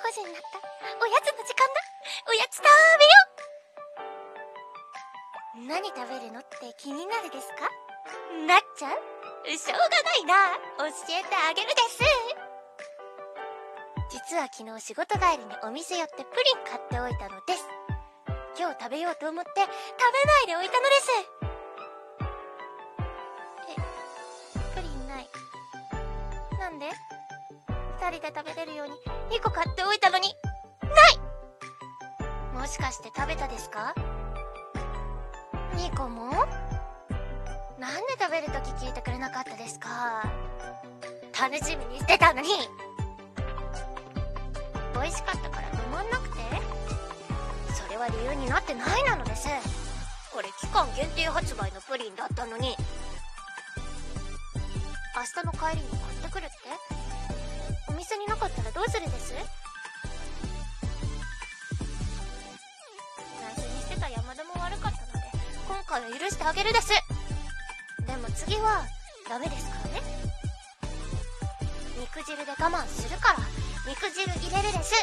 5時になった。おやつの時間だ。おやつ食べよう。何食べるのって気になるですか？なっちゃうしょうがないな。教えてあげるです。実は昨日仕事帰りにお店寄ってプリン買っておいたのです。今日食べようと思って食べないでおいたのです。二人で食べれるように2個買っておいたのに、ない！もしかして食べたですか ?2 個も？なんで食べるとき聞いてくれなかったですか？楽しみにしてたのに。美味しかったから止まんなくて。それは理由になってないなのです。これ期間限定発売のプリンだったのに。明日の帰りに買ってくるって？店になかったらどうするです？内緒にしてた山田も悪かったので今回は許してあげるです。でも次はダメですからね。肉汁で我慢するから肉汁入れるです。